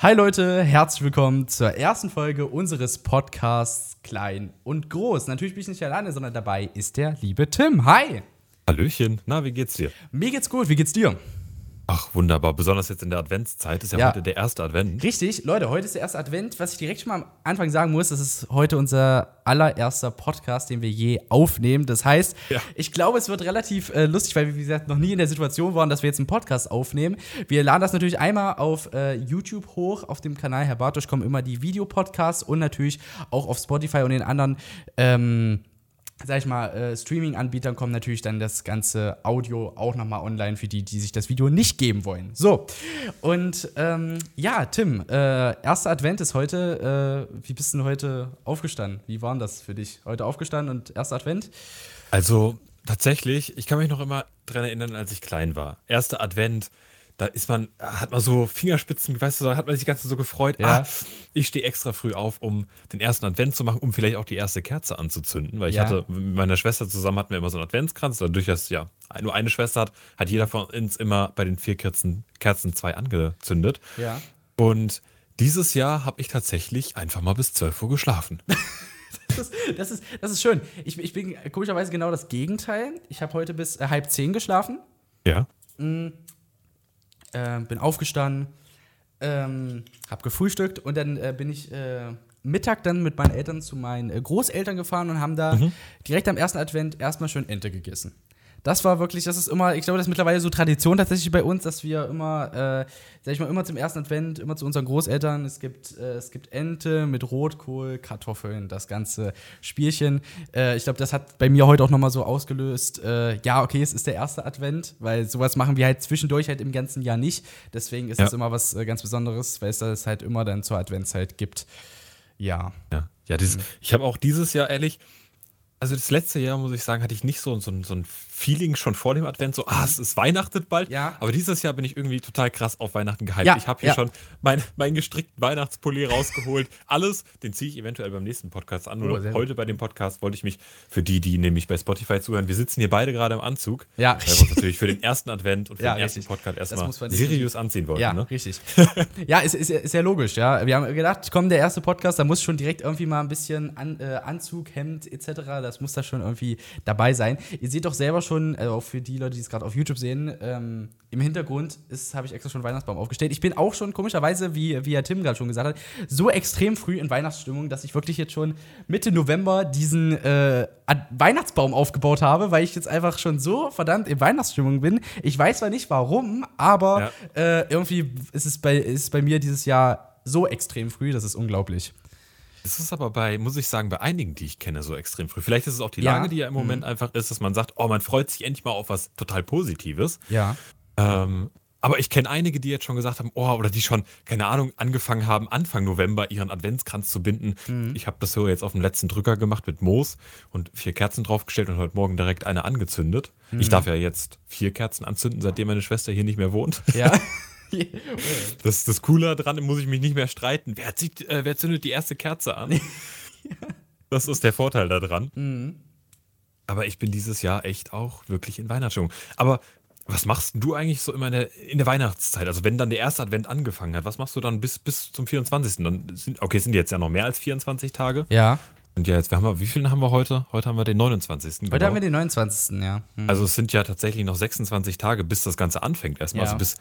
Hi Leute, herzlich willkommen zur ersten Folge unseres Podcasts Klein und Groß. Natürlich bin ich nicht alleine, sondern dabei ist der liebe Tim. Hi! Hallöchen, na, wie geht's dir? Mir geht's gut, wie geht's dir? Ach, wunderbar. Besonders jetzt in der Adventszeit. Ist ja, ja, heute der erste Advent. Richtig, Leute, heute ist der erste Advent. Was ich direkt schon mal am Anfang sagen muss, das ist heute unser allererster Podcast, den wir je aufnehmen. Das heißt, ja. ich glaube, es wird relativ äh, lustig, weil wir, wie gesagt, noch nie in der Situation waren, dass wir jetzt einen Podcast aufnehmen. Wir laden das natürlich einmal auf äh, YouTube hoch. Auf dem Kanal Herr Bartosch kommen immer die Videopodcasts und natürlich auch auf Spotify und den anderen. Ähm, sag ich mal, äh, Streaming-Anbietern kommt natürlich dann das ganze Audio auch nochmal online für die, die sich das Video nicht geben wollen. So, und ähm, ja, Tim, äh, erster Advent ist heute. Äh, wie bist du denn heute aufgestanden? Wie war das für dich? Heute aufgestanden und erster Advent? Also tatsächlich, ich kann mich noch immer dran erinnern, als ich klein war. Erster Advent, da ist man, hat man so Fingerspitzen, weißt du, da hat man sich ganz so gefreut. Ja. Ah, ich stehe extra früh auf, um den ersten Advent zu machen, um vielleicht auch die erste Kerze anzuzünden, weil ich ja. hatte mit meiner Schwester zusammen hatten wir immer so einen Adventskranz, dadurch, dass ja nur eine Schwester hat, hat jeder von uns immer bei den vier Kerzen, Kerzen zwei angezündet. Ja. Und dieses Jahr habe ich tatsächlich einfach mal bis 12 Uhr geschlafen. Das ist, das ist, das ist schön. Ich, ich bin komischerweise genau das Gegenteil. Ich habe heute bis äh, halb zehn geschlafen. Ja. Mhm äh, bin aufgestanden, ähm, hab gefrühstückt und dann äh, bin ich äh, Mittag dann mit meinen Eltern zu meinen äh, Großeltern gefahren und haben da mhm. direkt am ersten Advent erstmal schön Ente gegessen das war wirklich, das ist immer, ich glaube, das ist mittlerweile so Tradition tatsächlich bei uns, dass wir immer, äh, sag ich mal, immer zum ersten Advent, immer zu unseren Großeltern, es gibt, äh, es gibt Ente mit Rotkohl, Kartoffeln, das ganze Spielchen. Äh, ich glaube, das hat bei mir heute auch nochmal so ausgelöst, äh, ja, okay, es ist der erste Advent, weil sowas machen wir halt zwischendurch halt im ganzen Jahr nicht. Deswegen ist ja. das immer was äh, ganz Besonderes, weil es das halt immer dann zur Adventszeit gibt. Ja. Ja, ja dieses, mhm. ich habe auch dieses Jahr ehrlich, also das letzte Jahr, muss ich sagen, hatte ich nicht so, so, so ein Feeling schon vor dem Advent, so, ah, es ist Weihnachten bald. Ja. Aber dieses Jahr bin ich irgendwie total krass auf Weihnachten gehypt. Ja, ich habe hier ja. schon meinen mein gestrickten Weihnachtspulli rausgeholt. Alles, den ziehe ich eventuell beim nächsten Podcast an. Oh, Oder heute bei dem Podcast wollte ich mich, für die, die nämlich bei Spotify zuhören, wir sitzen hier beide gerade im Anzug. Ja. Weil wir uns natürlich für den ersten Advent und für ja, den ersten Podcast erstmal seriös anziehen wollten. Ja, ne? richtig. ja, ist, ist, ist ja logisch, ja. Wir haben gedacht, komm, der erste Podcast, da muss schon direkt irgendwie mal ein bisschen an, äh, Anzug, Hemd etc., das muss da schon irgendwie dabei sein. Ihr seht doch selber schon, also auch für die Leute, die es gerade auf YouTube sehen, ähm, im Hintergrund habe ich extra schon Weihnachtsbaum aufgestellt. Ich bin auch schon komischerweise, wie, wie Herr Tim gerade schon gesagt hat, so extrem früh in Weihnachtsstimmung, dass ich wirklich jetzt schon Mitte November diesen äh, Weihnachtsbaum aufgebaut habe, weil ich jetzt einfach schon so verdammt in Weihnachtsstimmung bin. Ich weiß zwar nicht warum, aber ja. äh, irgendwie ist es, bei, ist es bei mir dieses Jahr so extrem früh, das ist unglaublich. Das ist aber bei, muss ich sagen, bei einigen, die ich kenne, so extrem früh. Vielleicht ist es auch die Lage, ja. die ja im Moment mhm. einfach ist, dass man sagt, oh, man freut sich endlich mal auf was total Positives. Ja. Ähm, aber ich kenne einige, die jetzt schon gesagt haben, oh, oder die schon, keine Ahnung, angefangen haben, Anfang November ihren Adventskranz zu binden. Mhm. Ich habe das so jetzt auf dem letzten Drücker gemacht mit Moos und vier Kerzen draufgestellt und heute Morgen direkt eine angezündet. Mhm. Ich darf ja jetzt vier Kerzen anzünden, seitdem meine Schwester hier nicht mehr wohnt. Ja. das, das Coole daran, muss ich mich nicht mehr streiten. Wer, zieht, äh, wer zündet die erste Kerze an? ja. Das ist der Vorteil daran. Mhm. Aber ich bin dieses Jahr echt auch wirklich in Weihnachtsstimmung. Aber was machst du eigentlich so immer in der, in der, Weihnachtszeit? Also wenn dann der erste Advent angefangen hat, was machst du dann bis, bis zum 24.? Dann sind, okay, sind jetzt ja noch mehr als 24 Tage. Ja. Und ja, jetzt, wir haben, wie viele haben wir heute? Heute haben wir den 29. Heute genau. haben wir den 29. Ja. Mhm. Also es sind ja tatsächlich noch 26 Tage, bis das Ganze anfängt erstmal. Ja. Also bis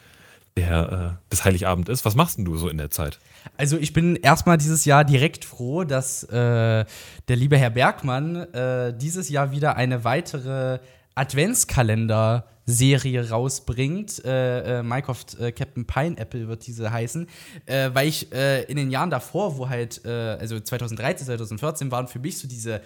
der, äh, bis Heiligabend ist. Was machst denn du so in der Zeit? Also ich bin erstmal dieses Jahr direkt froh, dass äh, der liebe Herr Bergmann äh, dieses Jahr wieder eine weitere Adventskalender-Serie rausbringt. Äh, äh, Minecraft äh, Captain Pineapple wird diese heißen. Äh, weil ich äh, in den Jahren davor, wo halt, also 2013, 2014, waren für mich so diese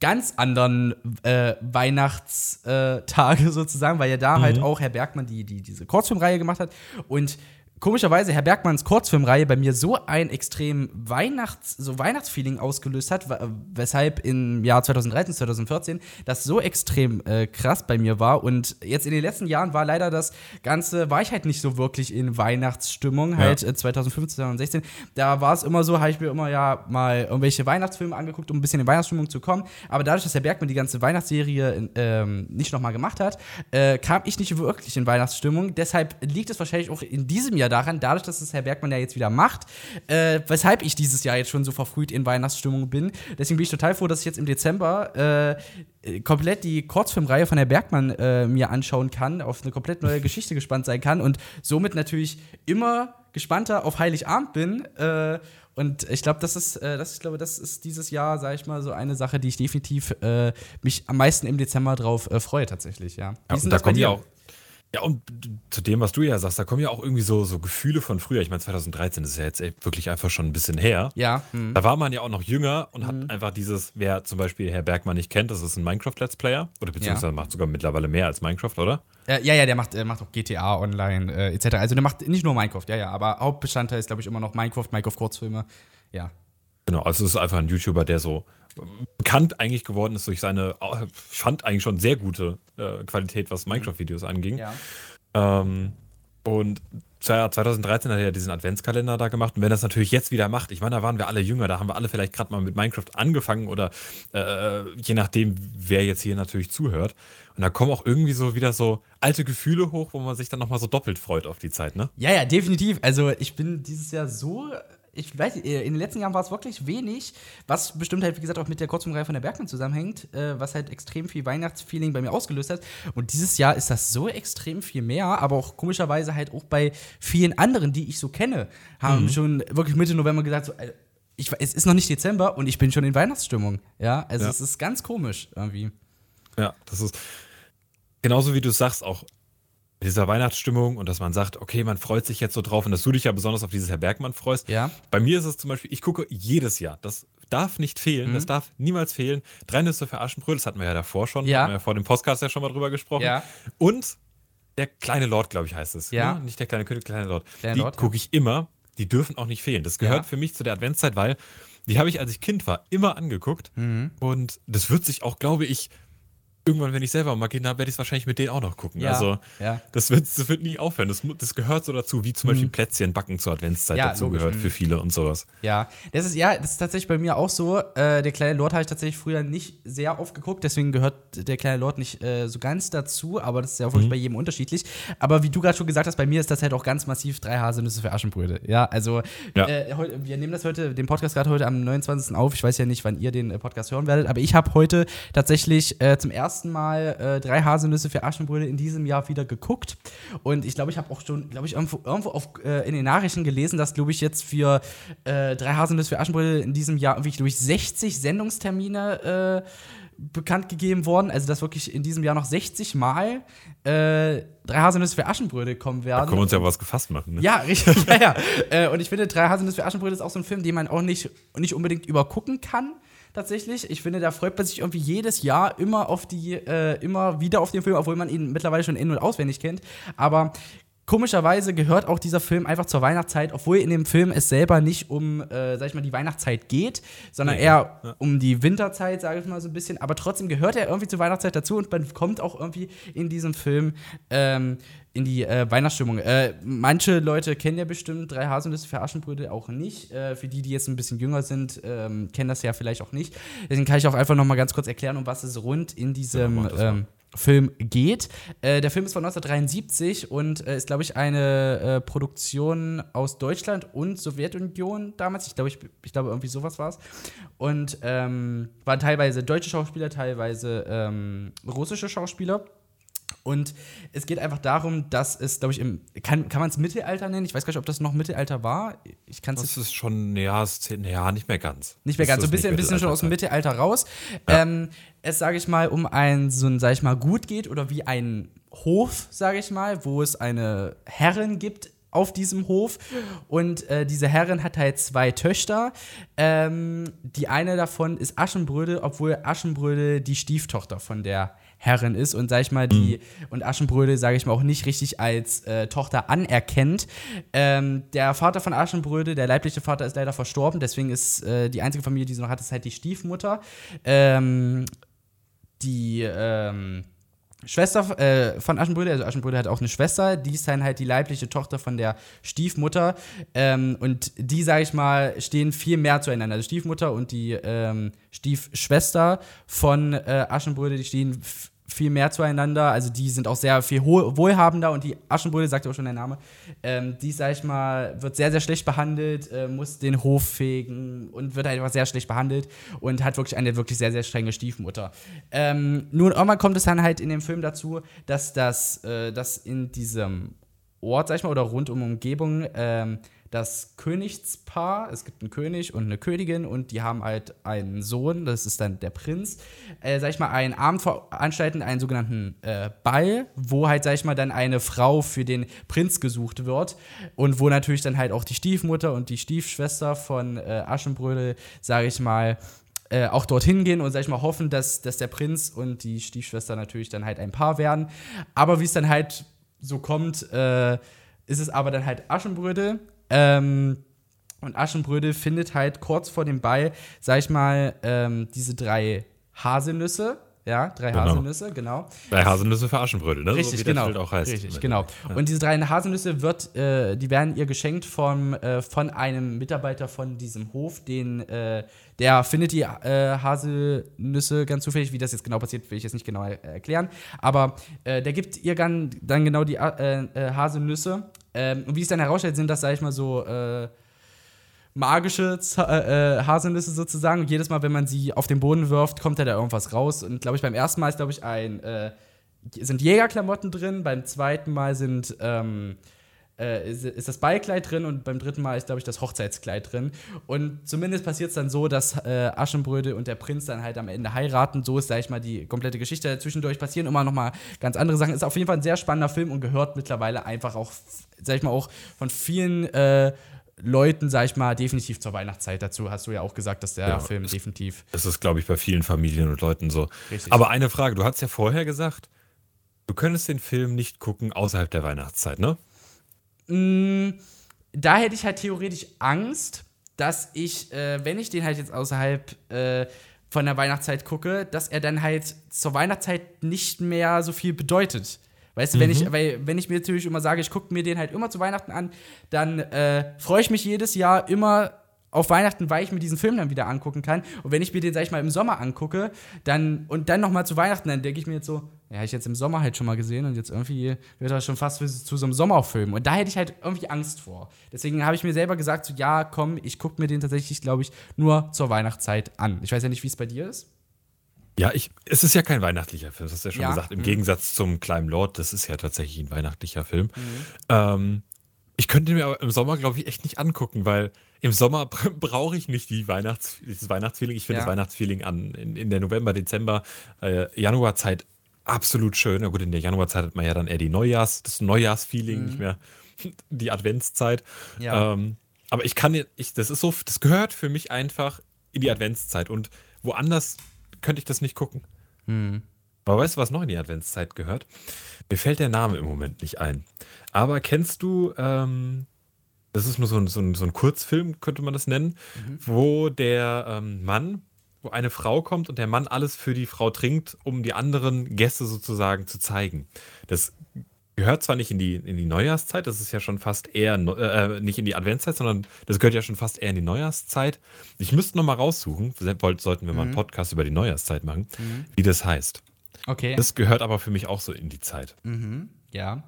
ganz anderen äh, Weihnachtstage sozusagen, weil ja da halt mhm. halt auch Herr Bergmann die, die diese Kurzfilmreihe gemacht hat und komischerweise Herr Bergmanns Kurzfilmreihe bei mir so ein extrem Weihnachts so Weihnachtsfeeling ausgelöst hat, weshalb im Jahr 2013, 2014 das so extrem äh, krass bei mir war. Und jetzt in den letzten Jahren war leider das ganze war ich halt nicht so wirklich in Weihnachtsstimmung halt äh, 2015, 2016, da war es immer so, habe ich mir immer ja mal irgendwelche Weihnachtsfilme angeguckt, um ein bisschen in Weihnachtsstimmung zu kommen, aber dadurch, dass Herr Bergmann die ganze Weihnachtsserie ähm, nicht nochmal gemacht hat, äh, kam ich nicht wirklich in Weihnachtsstimmung, deshalb liegt es wahrscheinlich auch in diesem Jahr daran, dadurch, dass es Herr Bergmann ja jetzt wieder macht, äh, weshalb ich dieses Jahr jetzt schon so verfrüht in Weihnachtsstimmung bin. Deswegen bin ich total froh, dass ich jetzt im Dezember äh, komplett die Kurzfilmreihe von Herr Bergmann äh, mir anschauen kann, auf eine komplett neue Geschichte gespannt sein kann und somit natürlich immer gespannter auf Heiligabend bin. Äh, und ich glaube, das ist, äh, das, ich glaube, das ist dieses Jahr, sage ich mal, so eine Sache, die ich definitiv äh, mich am meisten im Dezember drauf äh, freue, tatsächlich, ja. ja und da kommen ja auch. Ja, und zu dem, was du ja sagst, da kommen ja auch irgendwie so, so Gefühle von früher. Ich meine, 2013 ist ja jetzt wirklich einfach schon ein bisschen her. Ja. Hm. Da war man ja auch noch jünger und hm. hat einfach dieses, wer zum Beispiel Herr Bergmann nicht kennt, das ist ein Minecraft-Let's Player. Oder beziehungsweise ja. macht sogar mittlerweile mehr als Minecraft, oder? Äh, ja, ja, der macht, äh, macht auch GTA Online äh, etc. Also der macht nicht nur Minecraft, ja, ja, aber Hauptbestandteil ist, glaube ich, immer noch Minecraft, Minecraft-Kurzfilme. Ja. Genau, also es ist einfach ein YouTuber, der so bekannt eigentlich geworden ist durch seine, ich fand eigentlich schon sehr gute äh, Qualität, was Minecraft-Videos anging. Ja. Ähm, und 2013 hat er ja diesen Adventskalender da gemacht. Und wenn das natürlich jetzt wieder macht, ich meine, da waren wir alle jünger, da haben wir alle vielleicht gerade mal mit Minecraft angefangen oder äh, je nachdem, wer jetzt hier natürlich zuhört. Und da kommen auch irgendwie so wieder so alte Gefühle hoch, wo man sich dann nochmal so doppelt freut auf die Zeit, ne? Ja, ja, definitiv. Also ich bin dieses Jahr so ich weiß, äh, in den letzten Jahren war es wirklich wenig, was bestimmt halt, wie gesagt, auch mit der Kurzfilmreihe von der Bergmann zusammenhängt, äh, was halt extrem viel Weihnachtsfeeling bei mir ausgelöst hat. Und dieses Jahr ist das so extrem viel mehr, aber auch komischerweise halt auch bei vielen anderen, die ich so kenne, haben mhm. schon wirklich Mitte November gesagt, so, äh, ich, es ist noch nicht Dezember und ich bin schon in Weihnachtsstimmung. Ja, also ja. es ist ganz komisch irgendwie. Ja, das ist genauso wie du sagst, auch dieser Weihnachtsstimmung und dass man sagt, okay, man freut sich jetzt so drauf und dass du dich ja besonders auf dieses Herr Bergmann freust. Ja. Bei mir ist es zum Beispiel, ich gucke jedes Jahr, das darf nicht fehlen, mhm. das darf niemals fehlen. Drei Nüsse für Aschenbrödel, das hatten wir ja davor schon, ja. ja vor dem Podcast ja schon mal drüber gesprochen. Ja. Und der kleine Lord, glaube ich, heißt es. Ja. Ne? Nicht der kleine König, der kleine Lord. Kleine die gucke ich immer, die dürfen auch nicht fehlen. Das gehört ja. für mich zu der Adventszeit, weil die habe ich, als ich Kind war, immer angeguckt. Mhm. Und das wird sich auch, glaube ich, irgendwann, wenn ich selber mal Kinder habe, werde ich es wahrscheinlich mit denen auch noch gucken. Ja, also ja. das, wird, das wird nie aufhören. Das, das gehört so dazu, wie zum Beispiel mhm. Plätzchen backen zur Adventszeit ja, dazu gehört für mhm. viele und sowas. Ja, das ist ja, das ist tatsächlich bei mir auch so. Äh, der kleine Lord habe ich tatsächlich früher nicht sehr oft geguckt, deswegen gehört der kleine Lord nicht äh, so ganz dazu, aber das ist ja auch mhm. bei jedem unterschiedlich. Aber wie du gerade schon gesagt hast, bei mir ist das halt auch ganz massiv drei Haselnüsse für Aschenbrödel. Ja, also ja. Äh, wir nehmen das heute, den Podcast gerade heute am 29. auf. Ich weiß ja nicht, wann ihr den äh, Podcast hören werdet, aber ich habe heute tatsächlich äh, zum ersten Mal äh, drei Haselnüsse für Aschenbrödel in diesem Jahr wieder geguckt. Und ich glaube, ich habe auch schon, glaube ich, irgendwo, irgendwo auf, äh, in den Nachrichten gelesen, dass, glaube ich, jetzt für äh, drei Haselnüsse für Aschenbrödel in diesem Jahr irgendwie, ich, 60 Sendungstermine äh, bekannt gegeben worden. Also, dass wirklich in diesem Jahr noch 60 Mal äh, drei Haselnüsse für Aschenbrödel kommen werden. Da können wir uns ja was gefasst machen. Ne? Ja, richtig. ja, ja. Äh, und ich finde, drei Haselnüsse für Aschenbrödel ist auch so ein Film, den man auch nicht, nicht unbedingt übergucken kann tatsächlich. Ich finde, da freut man sich irgendwie jedes Jahr immer auf die, äh, immer wieder auf den Film, obwohl man ihn mittlerweile schon in- und auswendig kennt. Aber Komischerweise gehört auch dieser Film einfach zur Weihnachtszeit, obwohl in dem Film es selber nicht um, äh, sag ich mal, die Weihnachtszeit geht, sondern nee, eher ja. um die Winterzeit, sage ich mal so ein bisschen. Aber trotzdem gehört er irgendwie zur Weihnachtszeit dazu und man kommt auch irgendwie in diesem Film ähm, in die äh, Weihnachtsstimmung. Äh, manche Leute kennen ja bestimmt drei Haselnüsse für Aschenbrödel auch nicht. Äh, für die, die jetzt ein bisschen jünger sind, ähm, kennen das ja vielleicht auch nicht. Deswegen kann ich auch einfach noch mal ganz kurz erklären, um was es rund in diesem ja, Film geht. Äh, der Film ist von 1973 und äh, ist, glaube ich, eine äh, Produktion aus Deutschland und Sowjetunion damals. Ich glaube, ich, ich glaube, irgendwie sowas war es. Und ähm, waren teilweise deutsche Schauspieler, teilweise ähm, russische Schauspieler. Und es geht einfach darum, dass es, glaube ich, im. Kann, kann man es Mittelalter nennen? Ich weiß gar nicht, ob das noch Mittelalter war. Ich kann's das ist schon, ja, ja, nicht mehr ganz. Nicht mehr ganz, so ein bisschen, ein bisschen schon aus dem Mittelalter raus. Ja. Ähm, es, sage ich mal, um ein, so ein, sage ich mal, Gut geht oder wie ein Hof, sage ich mal, wo es eine Herrin gibt auf diesem Hof. Und äh, diese Herrin hat halt zwei Töchter. Ähm, die eine davon ist Aschenbrödel, obwohl Aschenbrödel die Stieftochter von der Herrin ist und sag ich mal die mhm. und Aschenbrödel sage ich mal auch nicht richtig als äh, Tochter anerkennt. Ähm, der Vater von Aschenbrödel, der leibliche Vater ist leider verstorben, deswegen ist äh, die einzige Familie, die sie noch hat, ist halt die Stiefmutter. Ähm, die ähm, Schwester äh, von Aschenbrödel, also Aschenbrödel hat auch eine Schwester, die ist dann halt die leibliche Tochter von der Stiefmutter. Ähm, und die, sage ich mal, stehen viel mehr zueinander. Also Stiefmutter und die ähm, Stiefschwester von äh, Aschenbrödel, die stehen viel mehr zueinander. Also die sind auch sehr viel wohlhabender und die Aschenbrödel, sagt ja auch schon der Name, ähm, die, sag ich mal, wird sehr, sehr schlecht behandelt, äh, muss den Hof fegen und wird einfach sehr schlecht behandelt und hat wirklich eine wirklich sehr, sehr strenge Stiefmutter. Ähm, nun, irgendwann kommt es dann halt in dem Film dazu, dass das, äh, dass in diesem Ort, sag ich mal, oder rund um Umgebung, ähm, das Königspaar, es gibt einen König und eine Königin und die haben halt einen Sohn, das ist dann der Prinz, äh, sag ich mal, einen Abend veranstalten, einen sogenannten äh, Ball, wo halt, sag ich mal, dann eine Frau für den Prinz gesucht wird und wo natürlich dann halt auch die Stiefmutter und die Stiefschwester von äh, Aschenbrödel, sag ich mal, äh, auch dorthin gehen und, sag ich mal, hoffen, dass, dass der Prinz und die Stiefschwester natürlich dann halt ein Paar werden. Aber wie es dann halt so kommt, äh, ist es aber dann halt Aschenbrödel, ähm, und Aschenbrödel findet halt kurz vor dem Ball, sag ich mal, ähm, diese drei Haselnüsse. Ja, drei genau. Haselnüsse, genau. Drei Haselnüsse für Aschenbrödel, ne? Richtig, so genau. auch heißt. Richtig, genau. Ja. Und diese drei Haselnüsse wird, äh, die werden ihr geschenkt vom, äh, von einem Mitarbeiter von diesem Hof, den, äh, der findet die äh, Haselnüsse ganz zufällig. Wie das jetzt genau passiert, will ich jetzt nicht genau erklären. Aber äh, der gibt ihr dann, dann genau die äh, Haselnüsse ähm, und wie es dann herausstellt, sind das, sag ich mal, so magische Z äh, äh, Haselnüsse sozusagen. Und jedes Mal, wenn man sie auf den Boden wirft, kommt da, da irgendwas raus. Und glaube ich, beim ersten Mal ist, glaube ich, ein äh, sind Jägerklamotten drin, beim zweiten Mal sind ähm, äh, ist, das Ballkleid drin und beim dritten Mal ist, glaube ich, das Hochzeitskleid drin. Und zumindest passiert es dann so, dass äh, Aschenbrödel und der Prinz dann halt am Ende heiraten. So ist, sag ich mal, die komplette Geschichte. Zwischendurch passieren immer noch mal ganz andere Sachen. Ist auf jeden Fall ein sehr spannender Film und gehört mittlerweile einfach auch, sag ich mal, auch von vielen äh, Leuten, sag ich mal, definitiv zur Weihnachtszeit dazu. Hast du ja auch gesagt, dass der ja, Film definitiv. Das ist, glaube ich, bei vielen Familien und Leuten so. Richtig. Aber eine Frage: Du hast ja vorher gesagt, du könntest den Film nicht gucken außerhalb der Weihnachtszeit, ne? Mm, da hätte ich halt theoretisch Angst, dass ich, äh, wenn ich den halt jetzt außerhalb äh, von der Weihnachtszeit gucke, dass er dann halt zur Weihnachtszeit nicht mehr so viel bedeutet. Weißt du, wenn ich, mhm. weil, wenn ich mir natürlich immer sage, ich gucke mir den halt immer zu Weihnachten an, dann äh, freue ich mich jedes Jahr immer auf Weihnachten, weil ich mir diesen Film dann wieder angucken kann. Und wenn ich mir den, sag ich mal, im Sommer angucke, dann und dann nochmal zu Weihnachten, dann denke ich mir jetzt so, ja, ich jetzt im Sommer halt schon mal gesehen und jetzt irgendwie wird das schon fast zu so einem Sommerfilm. Und da hätte ich halt irgendwie Angst vor. Deswegen habe ich mir selber gesagt, so, ja, komm, ich gucke mir den tatsächlich, glaube ich, nur zur Weihnachtszeit an. Ich weiß ja nicht, wie es bei dir ist. Ja, ich, es ist ja kein weihnachtlicher Film, das hast du ja schon ja. gesagt. Im mhm. Gegensatz zum Kleinen Lord, das ist ja tatsächlich ein weihnachtlicher Film. Mhm. Ähm, ich könnte mir aber im Sommer, glaube ich, echt nicht angucken, weil im Sommer brauche ich nicht die Weihnachts dieses Weihnachtsfeeling. Ich finde ja. das Weihnachtsfeeling an in, in der November, Dezember, äh, Januarzeit absolut schön. Na gut, in der Januarzeit hat man ja dann eher die Neujahrs, das Neujahrsfeeling, mhm. nicht mehr die Adventszeit. Ja. Ähm, aber ich kann, ich, das ist so, das gehört für mich einfach in die Adventszeit und woanders könnte ich das nicht gucken. Mhm. Aber weißt du, was noch in die Adventszeit gehört? Mir fällt der Name im Moment nicht ein. Aber kennst du, ähm, das ist nur so ein, so, ein, so ein, Kurzfilm, könnte man das nennen, mhm. wo der ähm, Mann, wo eine Frau kommt und der Mann alles für die Frau trinkt, um die anderen Gäste sozusagen zu zeigen. Das gehört zwar nicht in die, in die Neujahrszeit, das ist ja schon fast eher, äh, nicht in die Adventszeit, sondern das gehört ja schon fast eher in die Neujahrszeit. Ich müsste noch mal raussuchen, sollten wir mal einen mhm. Podcast über die Neujahrszeit machen, mhm. wie das heißt. Okay. Das gehört aber für mich auch so in die Zeit. Mhm. Ja.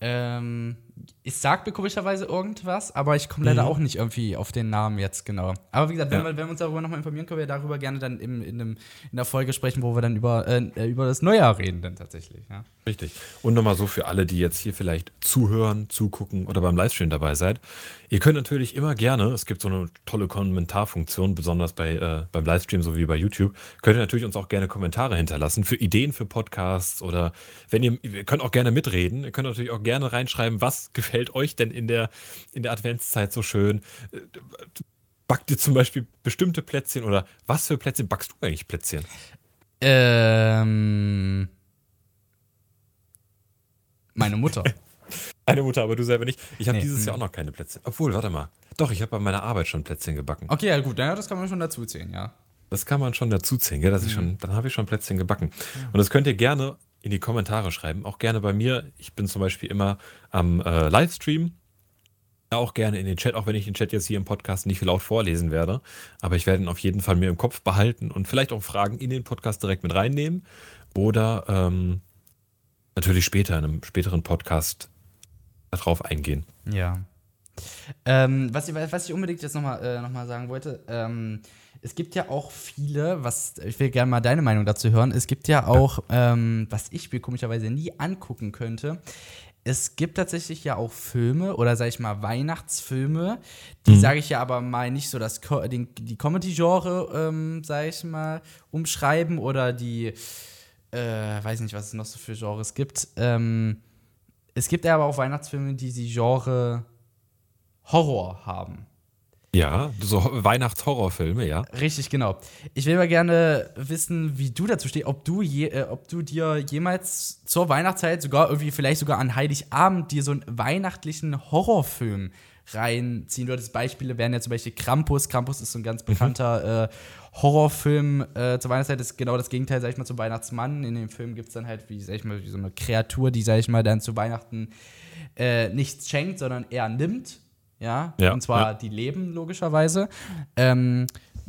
Ähm, es sagt mir komischerweise irgendwas, aber ich komme leider mhm. auch nicht irgendwie auf den Namen jetzt genau. Aber wie gesagt, wenn, ja. wir, wenn wir uns darüber nochmal informieren, können wir darüber gerne dann im, in, einem, in der Folge sprechen, wo wir dann über, äh, über das Neujahr reden, dann tatsächlich. Ja. Richtig. Und nochmal so für alle, die jetzt hier vielleicht zuhören, zugucken oder beim Livestream dabei seid. Ihr könnt natürlich immer gerne, es gibt so eine tolle Kommentarfunktion, besonders bei, äh, beim Livestream sowie bei YouTube, könnt ihr natürlich uns auch gerne Kommentare hinterlassen für Ideen für Podcasts oder wenn ihr, ihr könnt auch gerne mitreden. Ihr könnt natürlich auch gerne reinschreiben, was gefällt euch denn in der, in der Adventszeit so schön? Backt ihr zum Beispiel bestimmte Plätzchen oder was für Plätzchen backst du eigentlich Plätzchen? Ähm. Meine Mutter. Eine Mutter, aber du selber nicht. Ich habe nee, dieses Jahr auch noch keine Plätzchen. Obwohl, warte mal. Doch, ich habe bei meiner Arbeit schon Plätzchen gebacken. Okay, ja gut, ja, das kann man schon dazu zählen, ja. Das kann man schon dazu zählen, gell? Dass mhm. ich schon, dann habe ich schon Plätzchen gebacken. Ja. Und das könnt ihr gerne in die Kommentare schreiben. Auch gerne bei mir. Ich bin zum Beispiel immer am äh, Livestream. Auch gerne in den Chat, auch wenn ich den Chat jetzt hier im Podcast nicht laut vorlesen werde. Aber ich werde ihn auf jeden Fall mir im Kopf behalten und vielleicht auch Fragen in den Podcast direkt mit reinnehmen. oder ähm, natürlich später in einem späteren Podcast darauf eingehen. Ja. Ähm, was, ich, was ich unbedingt jetzt nochmal äh, noch sagen wollte, ähm, es gibt ja auch viele, was ich will gerne mal deine Meinung dazu hören. Es gibt ja auch, ähm, was ich mir komischerweise nie angucken könnte. Es gibt tatsächlich ja auch Filme oder sag ich mal Weihnachtsfilme, die mhm. sage ich ja aber mal nicht so das Co den, die Comedy-Genre, ähm, sage ich mal, umschreiben oder die, äh, weiß nicht, was es noch so für Genres gibt. Ähm, es gibt ja aber auch Weihnachtsfilme, die die Genre Horror haben. Ja, so Weihnachtshorrorfilme, ja. Richtig, genau. Ich will mal gerne wissen, wie du dazu stehst, ob du, je, äh, ob du dir jemals zur Weihnachtszeit, sogar irgendwie vielleicht sogar an Heiligabend, dir so einen weihnachtlichen Horrorfilm reinziehen würdest. Beispiele wären ja zum Beispiel Krampus. Krampus ist so ein ganz mhm. bekannter äh, Horrorfilm äh, zur Weihnachtszeit. Das ist genau das Gegenteil, sag ich mal, zum Weihnachtsmann. In dem Film gibt es dann halt, wie, sag ich mal, wie so eine Kreatur, die, sag ich mal, dann zu Weihnachten äh, nichts schenkt, sondern eher nimmt ja, ja und zwar ja. die leben logischerweise. Ähm,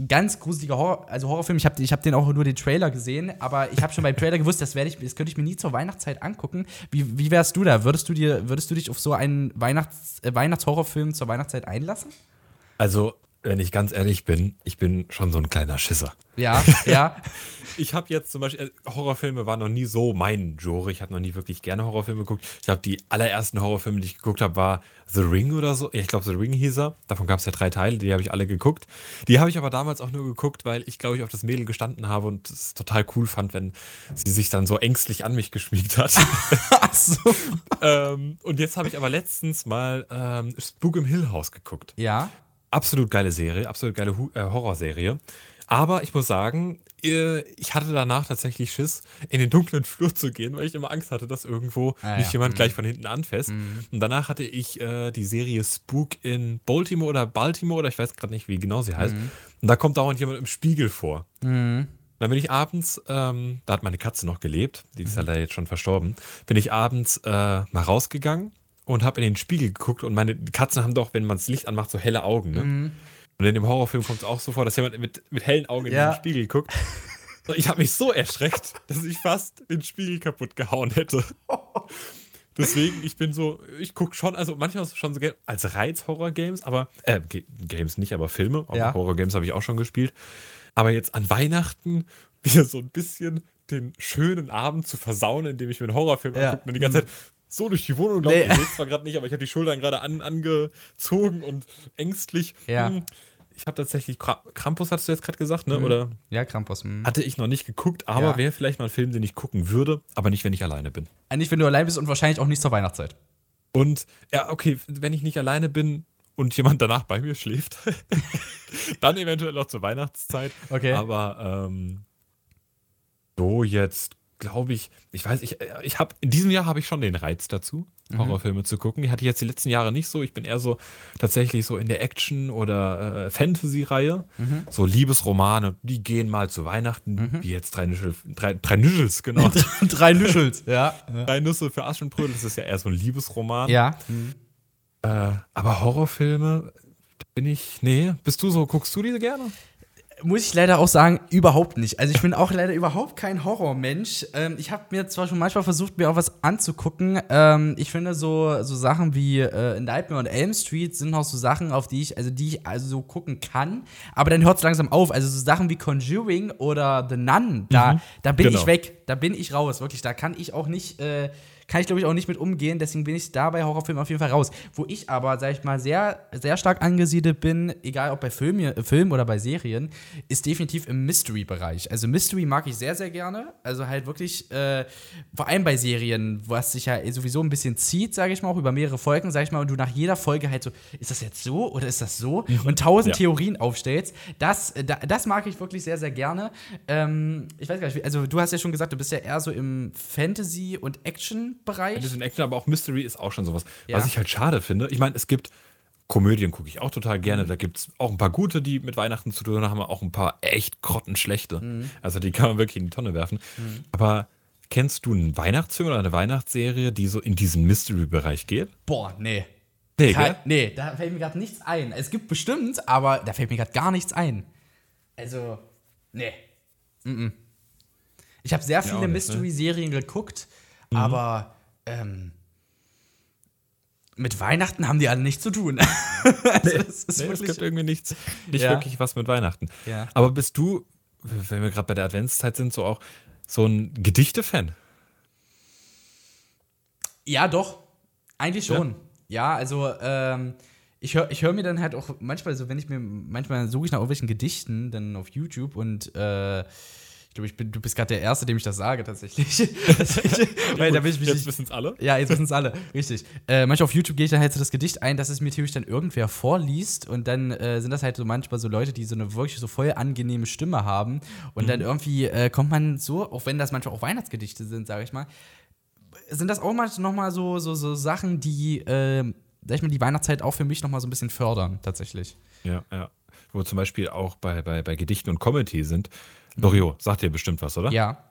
ganz gruseliger Horror, also Horrorfilm. Ich habe ich hab den auch nur den Trailer gesehen, aber ich habe schon beim Trailer gewusst, das werde ich, das könnte ich mir nie zur Weihnachtszeit angucken. Wie, wie wärst du da? Würdest du dir, würdest du dich auf so einen Weihnachts, äh, Weihnachtshorrorfilm zur Weihnachtszeit einlassen? Also wenn ich ganz ehrlich bin, ich bin schon so ein kleiner Schisser. Ja, ja. ich habe jetzt zum Beispiel, äh, Horrorfilme waren noch nie so mein Genre. Ich habe noch nie wirklich gerne Horrorfilme geguckt. Ich glaube, die allerersten Horrorfilme, die ich geguckt habe, war The Ring oder so. Ich glaube, The Ring hieß er. Davon gab es ja drei Teile, die habe ich alle geguckt. Die habe ich aber damals auch nur geguckt, weil ich, glaube ich, auf das Mädel gestanden habe und es total cool fand, wenn sie sich dann so ängstlich an mich geschmiegt hat. Ach so. ähm, und jetzt habe ich aber letztens mal ähm, Spook im Hill House geguckt. Ja. Absolut geile Serie, absolut geile äh, Horrorserie. Aber ich muss sagen, äh, ich hatte danach tatsächlich Schiss, in den dunklen Flur zu gehen, weil ich immer Angst hatte, dass irgendwo ah, mich ja. jemand mhm. gleich von hinten anfasst. Mhm. Und danach hatte ich äh, die Serie Spook in Baltimore oder Baltimore oder ich weiß gerade nicht, wie genau sie heißt. Mhm. Und da kommt dauernd jemand im Spiegel vor. Mhm. Dann bin ich abends, ähm, da hat meine Katze noch gelebt, die ist mhm. leider jetzt schon verstorben, bin ich abends äh, mal rausgegangen und habe in den Spiegel geguckt und meine Katzen haben doch, wenn man das Licht anmacht, so helle Augen. Ne? Mhm. Und in dem Horrorfilm kommt es auch so vor, dass jemand mit, mit hellen Augen ja. in den Spiegel guckt. Und ich habe mich so erschreckt, dass ich fast den Spiegel kaputt gehauen hätte. Deswegen, ich bin so, ich gucke schon, also manchmal schon so als Reiz Horror-Games, aber, äh, Games nicht, aber Filme. Ja. Horror-Games habe ich auch schon gespielt. Aber jetzt an Weihnachten wieder so ein bisschen den schönen Abend zu versauen, indem ich mir einen Horrorfilm ja. angucke und die ganze Zeit, so durch die Wohnung laufen. Nee. Ich sehe zwar gerade nicht, aber ich habe die Schultern gerade an, angezogen und ängstlich. Ja. Hm, ich habe tatsächlich, Krampus hattest du jetzt gerade gesagt, ne? Mhm. Oder? Ja, Krampus. Mhm. Hatte ich noch nicht geguckt, aber ja. wäre vielleicht mal ein Film, den ich gucken würde, aber nicht, wenn ich alleine bin. Äh, nicht, wenn du allein bist und wahrscheinlich auch nicht zur Weihnachtszeit. Und, ja, okay, wenn ich nicht alleine bin und jemand danach bei mir schläft, dann eventuell auch zur Weihnachtszeit. Okay. Aber, ähm, so jetzt glaube ich, ich weiß, ich, ich habe in diesem Jahr habe ich schon den Reiz dazu, mhm. Horrorfilme zu gucken. Die hatte ich jetzt die letzten Jahre nicht so. Ich bin eher so tatsächlich so in der Action- oder äh, Fantasy-Reihe. Mhm. So Liebesromane, die gehen mal zu Weihnachten, mhm. wie jetzt drei Nüschel, drei, drei Nüschels, genau. drei Nüschels, ja. Drei Nüsse für Aschenbrödel, das ist ja eher so ein Liebesroman. Ja. Äh, aber Horrorfilme, bin ich, nee, bist du so, guckst du diese gerne? Muss ich leider auch sagen, überhaupt nicht. Also ich bin auch leider überhaupt kein Horrormensch. Ähm, ich habe mir zwar schon manchmal versucht, mir auch was anzugucken. Ähm, ich finde so, so Sachen wie äh, Nightmare und Elm Street sind auch so Sachen, auf die ich, also die ich also so gucken kann. Aber dann hört es langsam auf. Also so Sachen wie Conjuring oder The Nun, da, mhm, da bin genau. ich weg. Da bin ich raus, wirklich. Da kann ich auch nicht. Äh, kann ich, glaube ich, auch nicht mit umgehen. Deswegen bin ich da bei Horrorfilmen auf jeden Fall raus. Wo ich aber, sag ich mal, sehr, sehr stark angesiedelt bin, egal ob bei Filmen, äh, Film oder bei Serien, ist definitiv im Mystery-Bereich. Also Mystery mag ich sehr, sehr gerne. Also halt wirklich, äh, vor allem bei Serien, was sich ja sowieso ein bisschen zieht, sage ich mal, auch über mehrere Folgen, sage ich mal, und du nach jeder Folge halt so, ist das jetzt so oder ist das so? Mhm. Und tausend ja. Theorien aufstellst. Das, das mag ich wirklich sehr, sehr gerne. Ähm, ich weiß gar nicht, also du hast ja schon gesagt, du bist ja eher so im Fantasy- und Action- Bereich. Fantasy und Action, aber auch Mystery ist auch schon sowas. Ja. Was ich halt schade finde. Ich meine, es gibt Komödien, gucke ich auch total gerne. Mhm. Da gibt es auch ein paar gute, die mit Weihnachten zu tun haben, auch ein paar echt grottenschlechte. Mhm. Also die kann man wirklich in die Tonne werfen. Mhm. Aber kennst du einen Weihnachtsfilm oder eine Weihnachtsserie, die so in diesen Mystery-Bereich geht? Boah, nee. Nee, Kein, nee, da fällt mir gerade nichts ein. Es gibt bestimmt, aber da fällt mir gerade gar nichts ein. Also, nee. Mm, -mm. Ich habe sehr viele ne? Mystery-Serien geguckt, mhm. aber ähm, mit Weihnachten haben die alle nichts zu tun. also, das ist nee, es gibt irgendwie nichts, nicht ja. wirklich was mit Weihnachten. Ja. Aber bist du, wenn wir gerade bei der Adventszeit sind, so auch so ein Gedichte-Fan? Ja, doch. Eigentlich schon. Ja, ja also ähm, ich höre ich hör mir dann halt auch manchmal so, wenn ich mir, manchmal suche ich nach irgendwelchen Gedichten dann auf YouTube und äh, glaube, ich bin, du bist gerade der Erste, dem ich das sage, tatsächlich. Weil da bin ich mich jetzt wissen es alle. Ja, jetzt wissen es alle, richtig. Äh, manchmal auf YouTube gehe ich dann halt so das Gedicht ein, dass es mir theoretisch dann irgendwer vorliest und dann äh, sind das halt so manchmal so Leute, die so eine wirklich so voll angenehme Stimme haben und mhm. dann irgendwie äh, kommt man so, auch wenn das manchmal auch Weihnachtsgedichte sind, sage ich mal, sind das auch manchmal nochmal so, so, so Sachen, die, äh, sag ich mal, die Weihnachtszeit auch für mich nochmal so ein bisschen fördern, tatsächlich. Ja, ja. Wo zum Beispiel auch bei, bei, bei Gedichten und Comedy sind, Lorio, sagt dir bestimmt was, oder? Ja.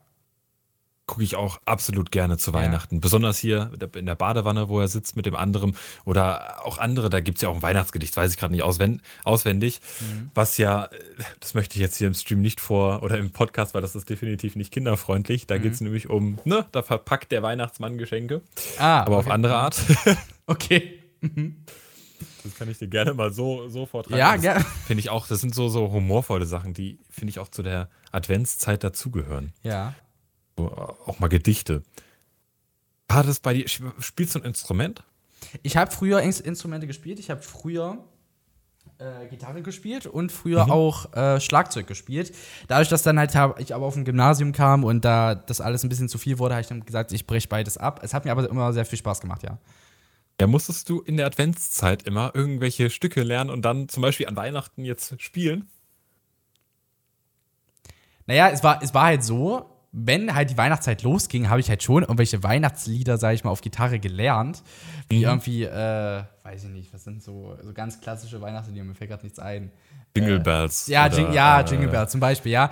Gucke ich auch absolut gerne zu Weihnachten. Ja. Besonders hier in der Badewanne, wo er sitzt mit dem anderen. Oder auch andere, da gibt es ja auch ein Weihnachtsgedicht, weiß ich gerade nicht auswendig. Mhm. Was ja, das möchte ich jetzt hier im Stream nicht vor oder im Podcast, weil das ist definitiv nicht kinderfreundlich. Da mhm. geht es nämlich um, ne, da verpackt der Weihnachtsmann Geschenke. Ah, aber okay. auf andere Art. okay. Mhm. Das kann ich dir gerne mal so, so vortragen. Ja, gerne. Finde ich auch, das sind so, so humorvolle Sachen, die, finde ich, auch zu der Adventszeit dazugehören. Ja. So, auch mal Gedichte. War das bei dir, spielst du ein Instrument? Ich habe früher Instrumente gespielt. Ich habe früher äh, Gitarre gespielt und früher mhm. auch äh, Schlagzeug gespielt. Dadurch, dass dann halt hab, ich aber auf ein Gymnasium kam und da das alles ein bisschen zu viel wurde, habe ich dann gesagt, ich breche beides ab. Es hat mir aber immer sehr viel Spaß gemacht, ja. Ja, musstest du in der Adventszeit immer irgendwelche Stücke lernen und dann zum Beispiel an Weihnachten jetzt spielen? Naja, es war, es war halt so, wenn halt die Weihnachtszeit losging, habe ich halt schon irgendwelche Weihnachtslieder, sage ich mal, auf Gitarre gelernt. Wie mhm. irgendwie, äh, weiß ich nicht, was sind so, so ganz klassische Weihnachtslieder, mir fällt gerade nichts ein. Jingle äh, Bells. ja, oder, Jing, ja, Jingle Bells zum Beispiel, ja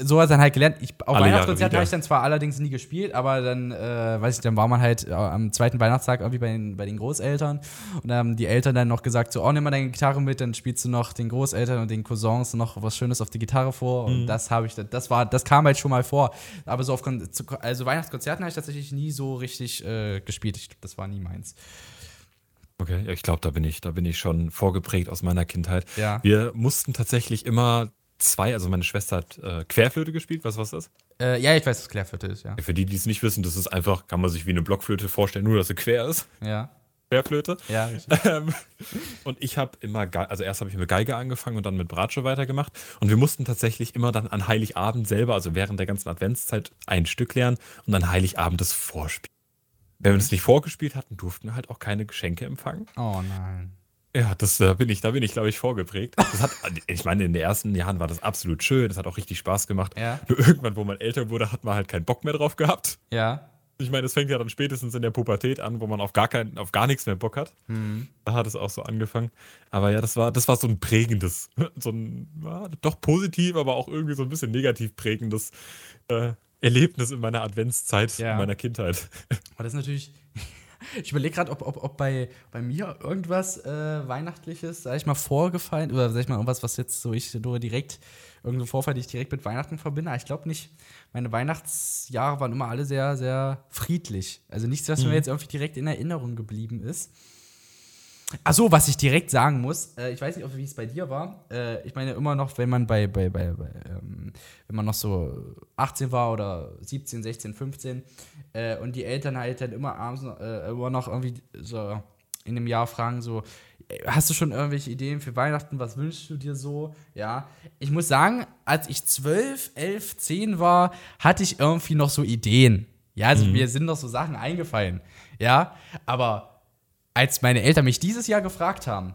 sowas dann halt gelernt. Ich, auf Weihnachtskonzert habe ich dann zwar allerdings nie gespielt, aber dann, äh, weiß ich, dann war man halt äh, am zweiten Weihnachtstag irgendwie bei den, bei den Großeltern und dann haben die Eltern dann noch gesagt, so, oh, nimm mal deine Gitarre mit, dann spielst du noch den Großeltern und den Cousins noch was Schönes auf die Gitarre vor und mhm. das habe ich, das war, das kam halt schon mal vor, aber so auf, also Weihnachtskonzerten habe ich tatsächlich nie so richtig äh, gespielt, ich, das war nie meins. Okay, ja, ich glaube, da bin ich, da bin ich schon vorgeprägt aus meiner Kindheit. Ja. Wir mussten tatsächlich immer zwei, also meine Schwester hat äh, Querflöte gespielt. Was was das? Äh, ja, ich weiß, was Querflöte ist, ja. Für die, die es nicht wissen, das ist einfach, kann man sich wie eine Blockflöte vorstellen, nur dass sie quer ist. Ja. Querflöte. Ja, richtig. Ähm, und ich habe immer, also erst habe ich mit Geige angefangen und dann mit Bratsche weitergemacht. Und wir mussten tatsächlich immer dann an Heiligabend selber, also während der ganzen Adventszeit, ein Stück lernen und dann Heiligabend das vorspielen. Wenn wir das nicht vorgespielt hatten, durften wir halt auch keine Geschenke empfangen. Oh nein. Ja, das da bin ich, da bin ich, glaube ich, vorgeprägt. Das hat, ich meine, in den ersten Jahren war das absolut schön, das hat auch richtig Spaß gemacht. Ja. Nur irgendwann, wo man älter wurde, hat man halt keinen Bock mehr drauf gehabt. Ja. Ich meine, es fängt ja dann spätestens in der Pubertät an, wo man auf gar kein, auf gar nichts mehr Bock hat. Mhm. Da hat es auch so angefangen. Aber ja, das war, das war so ein prägendes, so ein, ja, doch positiv, aber auch irgendwie so ein bisschen negativ prägendes äh, Erlebnis in meiner Adventszeit, ja. in meiner Kindheit. Aber das ist natürlich, ich überlege gerade, ob, ob, ob bei, bei mir irgendwas äh, Weihnachtliches, sag ich mal, vorgefallen oder sag ich mal, irgendwas, was jetzt so ich nur direkt, irgendein Vorfall, die ich direkt mit Weihnachten verbinde. Aber ich glaube nicht. Meine Weihnachtsjahre waren immer alle sehr, sehr friedlich. Also nichts, was mhm. mir jetzt irgendwie direkt in Erinnerung geblieben ist. Achso, was ich direkt sagen muss, äh, ich weiß nicht, wie es bei dir war. Äh, ich meine, immer noch, wenn man bei, bei, bei, bei ähm, wenn man noch so 18 war oder 17, 16, 15 äh, und die Eltern halt dann immer abends äh, immer noch irgendwie so in dem Jahr fragen, so, hast du schon irgendwelche Ideen für Weihnachten? Was wünschst du dir so? Ja, ich muss sagen, als ich 12, 11, 10 war, hatte ich irgendwie noch so Ideen. Ja, also mhm. mir sind noch so Sachen eingefallen. Ja, aber als meine Eltern mich dieses Jahr gefragt haben,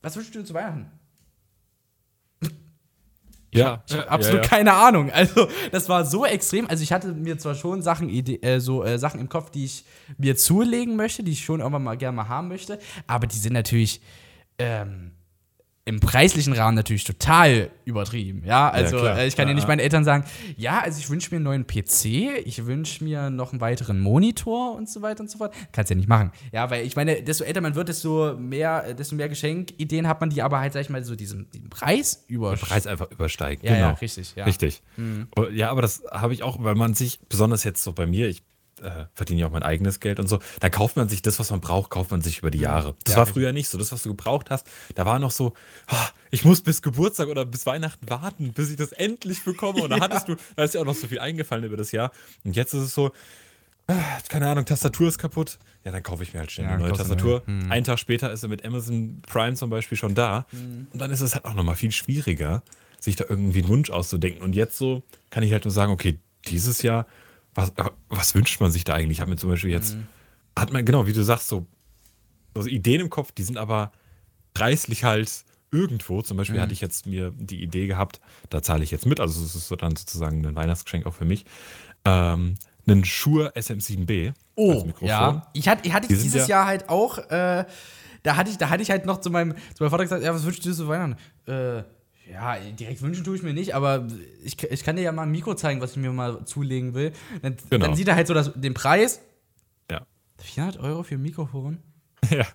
was wünschst du dir zu Weihnachten? Ja, ich habe absolut ja, ja. keine Ahnung. Also, das war so extrem. Also, ich hatte mir zwar schon Sachen, äh, so, äh, Sachen im Kopf, die ich mir zulegen möchte, die ich schon irgendwann mal gerne mal haben möchte, aber die sind natürlich ähm, im preislichen Rahmen natürlich total übertrieben. Ja, also Ja, äh, ich kann ja, nicht meinen Eltern sagen, ja, also ich wünsche mir einen neuen PC, ich wünsche mir noch einen weiteren Monitor und so weiter und so fort. Kannst ja nicht machen. Ja, weil ich meine, desto älter man wird, desto mehr, desto mehr Geschenkideen hat man, die aber halt, sag ich mal, so diesen, diesen Preis über. Preis einfach übersteigen. Ja, genau. ja, richtig, ja. Mhm. Richtig. Und Ja, aber das habe ich auch, weil man sich, besonders jetzt so bei mir, ich äh, verdiene ja auch mein eigenes Geld und so, da kauft man sich das, was man braucht, kauft man sich über die Jahre. Das Ja, war früher nicht so. Das, was du gebraucht hast, da war noch so, ah, ich muss bis Geburtstag oder bis Weihnachten warten, bis ich das endlich bekomme. Und da hattest du, da ist ja auch noch so viel eingefallen über das Jahr. Und jetzt ist es so, ah, keine Ahnung, Tastatur ist kaputt. Ja, dann kaufe ich mir halt schnell Ja, eine neue eine Tastatur. Hm. Einen Tag später ist sie mit Amazon Prime zum Beispiel schon da. Hm. Und dann ist es halt auch nochmal viel schwieriger, sich da irgendwie einen Wunsch auszudenken. Und jetzt so kann ich halt nur sagen, okay, dieses Jahr, was, äh, was wünscht man sich da eigentlich? Ich habe mir zum Beispiel jetzt, Hm. hat man, genau, wie du sagst, so, so Ideen im Kopf, die sind aber preislich halt irgendwo. Zum Mhm. Beispiel hatte ich jetzt mir die Idee gehabt, da zahle ich jetzt mit, also es ist dann sozusagen ein Weihnachtsgeschenk auch für mich, ähm, einen Shure SM7B als Oh, ja. Ich hatte, ich hatte Die dieses ja- Jahr halt auch, äh, da, hatte ich, da hatte ich halt noch zu meinem, zu meinem Vater gesagt, ja, was wünschst du dir zu Weihnachten? Äh, ja, direkt wünschen tue ich mir nicht, aber ich, ich kann dir ja mal ein Mikro zeigen, was ich mir mal zulegen will. Dann, Genau. dann sieht er halt so das, den Preis. Ja. 400 Euro für ein Mikrofon? ja.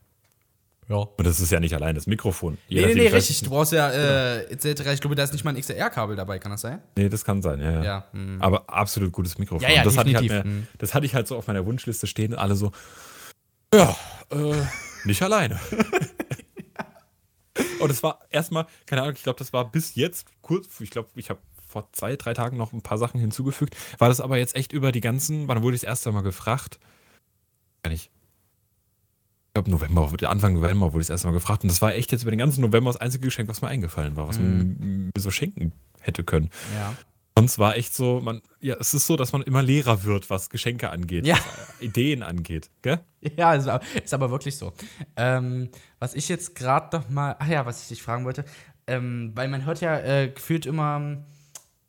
Ja. Und das ist ja nicht allein das Mikrofon. Je Nee, nee, nee, richtig. Du brauchst ja, äh, etc. Ich glaube, da ist nicht mal ein XLR-Kabel dabei, kann das sein? Nee, das kann sein, ja. ja. Ja, hm. Aber absolut gutes Mikrofon. Ja, ja, das, hatte ich definitiv, halt mehr, mhm. das hatte ich halt so auf meiner Wunschliste stehen und alle so, ja, äh, nicht alleine. und es war erstmal, keine Ahnung, ich glaube, das war bis jetzt kurz, ich glaube, ich habe vor zwei, drei Tagen noch ein paar Sachen hinzugefügt, war das aber jetzt echt über die ganzen, wann wurde ich das erste Mal gefragt? Gar nicht. Ich glaube, November, Anfang November wurde ich das erste Mal gefragt. Und das war echt jetzt über den ganzen November das einzige Geschenk, was mir eingefallen war, was man mir so schenken hätte können. Ja. Sonst war echt so, man, ja, es ist so, dass man immer Lehrer wird, was Geschenke angeht, Ja. was Ideen angeht, gell? Ja, ist, aber- ist aber wirklich so. Ähm, was ich jetzt gerade noch mal, ach ja, was ich dich fragen wollte, ähm, weil man hört ja äh, gefühlt immer,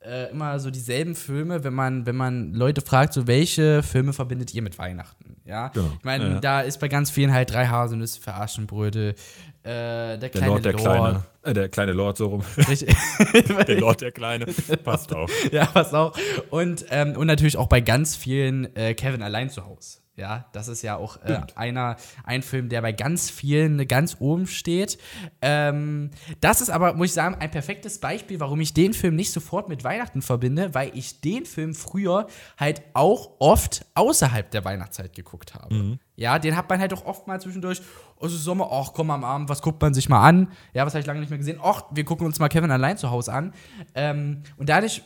äh, immer so dieselben Filme, wenn man, wenn man Leute fragt, so welche Filme verbindet ihr mit Weihnachten? Ja, Genau. ich meine, Ja. da ist bei ganz vielen halt drei Haselnüsse für Aschenbrödel, äh, der Der kleine Lord, der Lord. Kleine, äh, der kleine Lord so rum, Richtig. der Lord, der Kleine, passt auch. ja, was auch. Und, ähm, und natürlich auch bei ganz vielen äh, Kevin allein zu Hause. Ja, das ist ja auch äh, einer, ein Film, der bei ganz vielen ganz oben steht. Ähm, das ist aber, muss ich sagen, ein perfektes Beispiel, warum ich den Film nicht sofort mit Weihnachten verbinde, weil ich den Film früher halt auch oft außerhalb der Weihnachtszeit geguckt habe. Ja, den hat man halt auch oft mal zwischendurch, oh, es ist Sommer, ach komm am Abend, was guckt man sich mal an? Ja, was habe ich lange nicht mehr gesehen? Ach, wir gucken uns mal Kevin allein zu Hause an. Ähm, und dadurch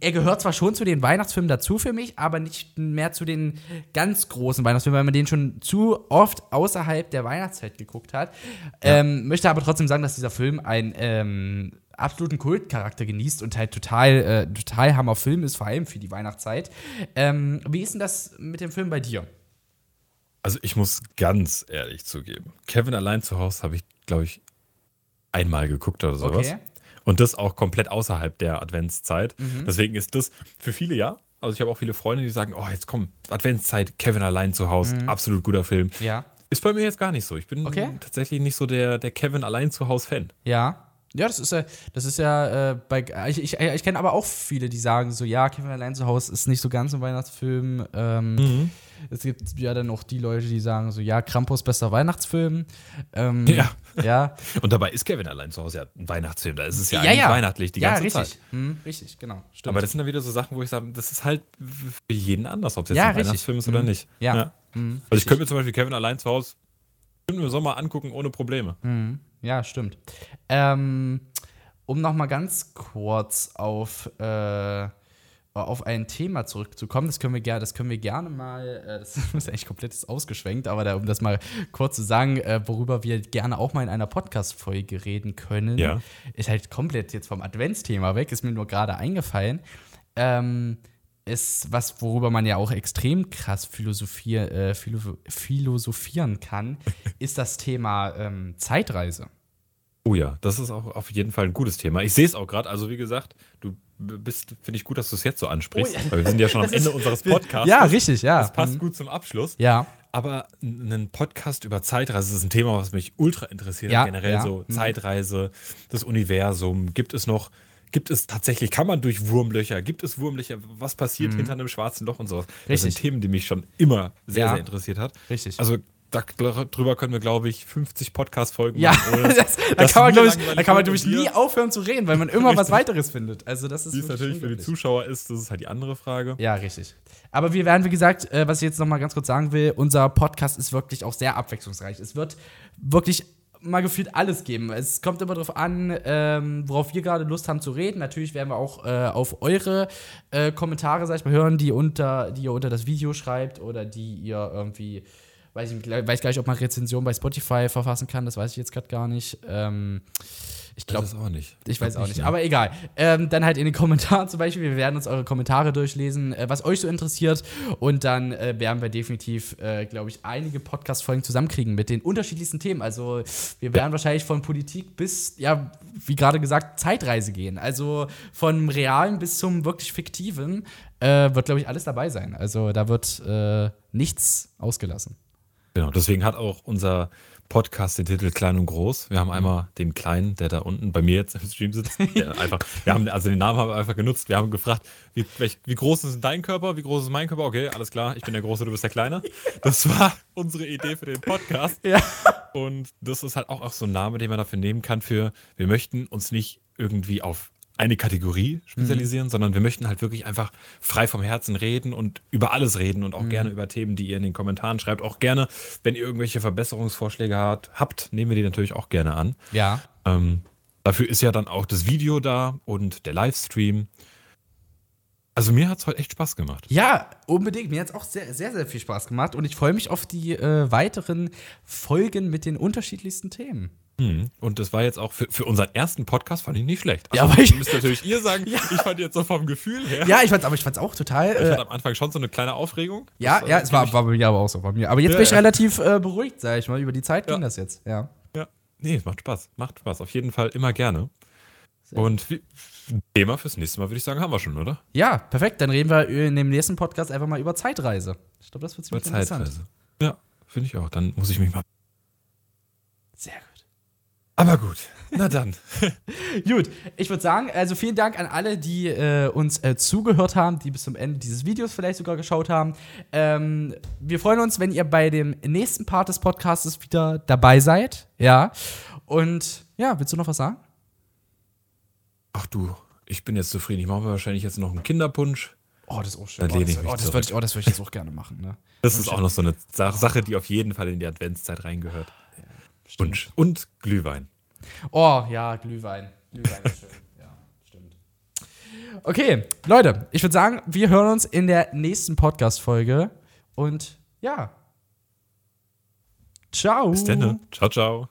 er gehört zwar schon zu den Weihnachtsfilmen dazu für mich, aber nicht mehr zu den ganz großen Weihnachtsfilmen, weil man den schon zu oft außerhalb der Weihnachtszeit geguckt hat. Ähm, möchte aber trotzdem sagen, dass dieser Film einen ähm, absoluten Kultcharakter genießt und halt total, äh, total Hammer Film ist, vor allem für die Weihnachtszeit. Ähm, wie ist denn das mit dem Film bei dir? Also ich muss ganz ehrlich zugeben, Kevin allein zu Hause habe ich, glaube ich, einmal geguckt oder sowas. Okay. Und das auch komplett außerhalb der Adventszeit. Mhm. Deswegen ist das für viele ja. Also ich habe auch viele Freunde, die sagen, oh, jetzt komm, Adventszeit, Kevin allein zu Hause, absolut guter Film. Ja. Ist bei mir jetzt gar nicht so. Ich bin Mhm. Okay. tatsächlich nicht so der, der Kevin allein zu Hause Fan. Ja. Ja, das ist ja, das ist ja, äh, bei, ich, ich, ich kenne aber auch viele, die sagen so, ja, Kevin allein zu Hause ist nicht so ganz ein Weihnachtsfilm. Ähm, Mhm. Es gibt ja dann auch die Leute, die sagen so, ja, Krampus bester Weihnachtsfilm. Ähm, Ja. Ja, Und dabei ist Kevin allein zu Hause ja ein Weihnachtsfilm. Da ist es ja, ja, eigentlich ja. weihnachtlich die ja, ganze richtig. Zeit. Hm, richtig, genau. Stimmt. Aber das sind dann wieder so Sachen, wo ich sage, das ist halt für jeden anders, ob es jetzt Ja, ein richtig. Weihnachtsfilm ist oder Mhm. nicht. Ja. Hm, Also ich könnte mir zum Beispiel Kevin allein zu Hause im Sommer angucken ohne Probleme. hm, ja, stimmt. Ähm, um noch mal ganz kurz auf, äh, auf ein Thema zurückzukommen, das können wir, ger das können wir gerne mal, äh, das ist eigentlich komplett ausgeschwenkt, aber da, um das mal kurz zu sagen, äh, worüber wir gerne auch mal in einer Podcast-Folge reden können, Ja. ist halt komplett jetzt vom Adventsthema weg, ist mir nur gerade eingefallen. Ähm, ist was, worüber man ja auch extrem krass philosophier, äh, philo philosophieren kann, ist das Thema ähm, Zeitreise. Oh ja, das ist auch auf jeden Fall ein gutes Thema. Ich sehe es auch gerade. Also wie gesagt, du bist, finde ich gut, dass du es jetzt so ansprichst. Oh ja. Weil wir sind ja schon am Das Ende unseres Podcasts. Ja, richtig, ja. Das passt Mhm. gut zum Abschluss. Ja. aber einen Podcast über Zeitreise das ist ein Thema, was mich ultra interessiert. Ja, generell ja. so Mhm. Zeitreise, das Universum. Gibt es noch, gibt es tatsächlich, kann man durch Wurmlöcher, gibt es Wurmlöcher, was passiert hinter einem schwarzen Loch und sowas? Das Mhm. Richtig. sind Themen, die mich schon immer sehr, sehr interessiert hat. Richtig. Also da, drüber können wir, glaube ich, 50 Podcast-Folgen ja, machen. das, da kann man, glaube ich, da kann man, nie dir- aufhören zu reden, weil man immer was Richtig. weiteres findet. Also, das ist Wie es natürlich für die. Zuschauer ist, das ist halt die andere Frage. Ja, richtig. Aber wir werden, wie gesagt, äh, was ich jetzt noch mal ganz kurz sagen will, unser Podcast ist wirklich auch sehr abwechslungsreich. Es wird wirklich mal gefühlt alles geben. Es kommt immer darauf an, ähm, worauf wir gerade Lust haben zu reden. Natürlich werden wir auch äh, auf eure äh, Kommentare, sag ich mal, hören, die, unter, die ihr unter das Video schreibt oder die ihr irgendwie, weiß ich weiß gar nicht, ob man Rezension bei Spotify verfassen kann, das weiß ich jetzt gerade gar nicht. Ähm, ich Ich glaube, auch nicht. ich weiß auch nicht, ne? aber egal. Ähm, dann halt in den Kommentaren zum Beispiel. Wir werden uns eure Kommentare durchlesen, äh, was euch so interessiert. Und dann äh, werden wir definitiv, äh, glaube ich, einige Podcast-Folgen zusammenkriegen mit den unterschiedlichsten Themen. Also, wir werden wahrscheinlich von Politik bis, ja, wie gerade gesagt, Zeitreise gehen. Also, von Realen bis zum wirklich Fiktiven äh, wird, glaube ich, alles dabei sein. Also, da wird äh, nichts ausgelassen. Genau, deswegen hat auch unser Podcast den Titel Klein und Groß. Wir haben einmal den Kleinen, der da unten bei mir jetzt im Stream sitzt. Einfach, wir haben, also den Namen haben wir einfach genutzt. Wir haben gefragt, wie, wie groß ist dein Körper, wie groß ist mein Körper? Okay, alles klar, ich bin der Große, du bist der Kleine. Das war unsere Idee für den Podcast. Ja. Und das ist halt auch, auch so ein Name, den man dafür nehmen kann für, wir möchten uns nicht irgendwie auf eine Kategorie spezialisieren, sondern wir möchten halt wirklich einfach frei vom Herzen reden und über alles reden und auch gerne über Themen, die ihr in den Kommentaren schreibt. Auch gerne, wenn ihr irgendwelche Verbesserungsvorschläge habt, habt nehmen wir die natürlich auch gerne an. Ja. Ähm, dafür ist ja dann auch das Video da und der Livestream. Also mir hat es heute echt Spaß gemacht. Ja, unbedingt. Mir hat es auch sehr, sehr, sehr viel Spaß gemacht und ich freue mich auf die äh, weiteren Folgen mit den unterschiedlichsten Themen. Mhm. Und das war jetzt auch für, für unseren ersten Podcast fand ich nicht schlecht. Ja, aber ich- müsst natürlich ihr sagen, ich fand jetzt so vom Gefühl her. Ja, ich fand's, aber ich fand's auch total. Ich Äh, hatte am Anfang schon so eine kleine Aufregung. ja, Das, ja, äh, es war, war bei mir aber auch so bei mir. Aber jetzt Ja, bin ich ja. relativ äh, beruhigt, sag ich mal. Über die Zeit Ja. ging das jetzt. Ja. Ja. Nee, es macht Spaß. Macht Spaß. Auf jeden Fall immer gerne. Sehr Und wie, Thema fürs nächste Mal, würde ich sagen, haben wir schon, oder? ja, perfekt. Dann reden wir in dem nächsten Podcast einfach mal über Zeitreise. Ich glaube, das wird Über ziemlich interessant. Zeitreise. Ja, finde ich auch. Dann muss ich mich mal. Sehr gut. Aber gut. Na dann. Gut, ich würde sagen, also vielen Dank an alle, die äh, uns äh, zugehört haben, die bis zum Ende dieses Videos vielleicht sogar geschaut haben. Ähm, wir freuen uns, wenn ihr bei dem nächsten Part des Podcasts wieder dabei seid. Ja. Und ja, willst du noch was sagen? Ach du, ich bin jetzt zufrieden. Ich mache mir wahrscheinlich jetzt noch einen Kinderpunsch. Oh, das ist auch schön. Dann oh, das, oh, das würde ich, oh, würd ich jetzt auch gerne machen. Ne? Das ist auch noch so eine Sa- Sache, die auf jeden Fall in die Adventszeit reingehört. Punsch. Und Glühwein. Oh, ja, Glühwein. Glühwein ist schön. Ja, stimmt. Okay, Leute, ich würde sagen, wir hören uns in der nächsten Podcast-Folge. Und ja. Ciao. Bis dann. ne? Ciao, ciao.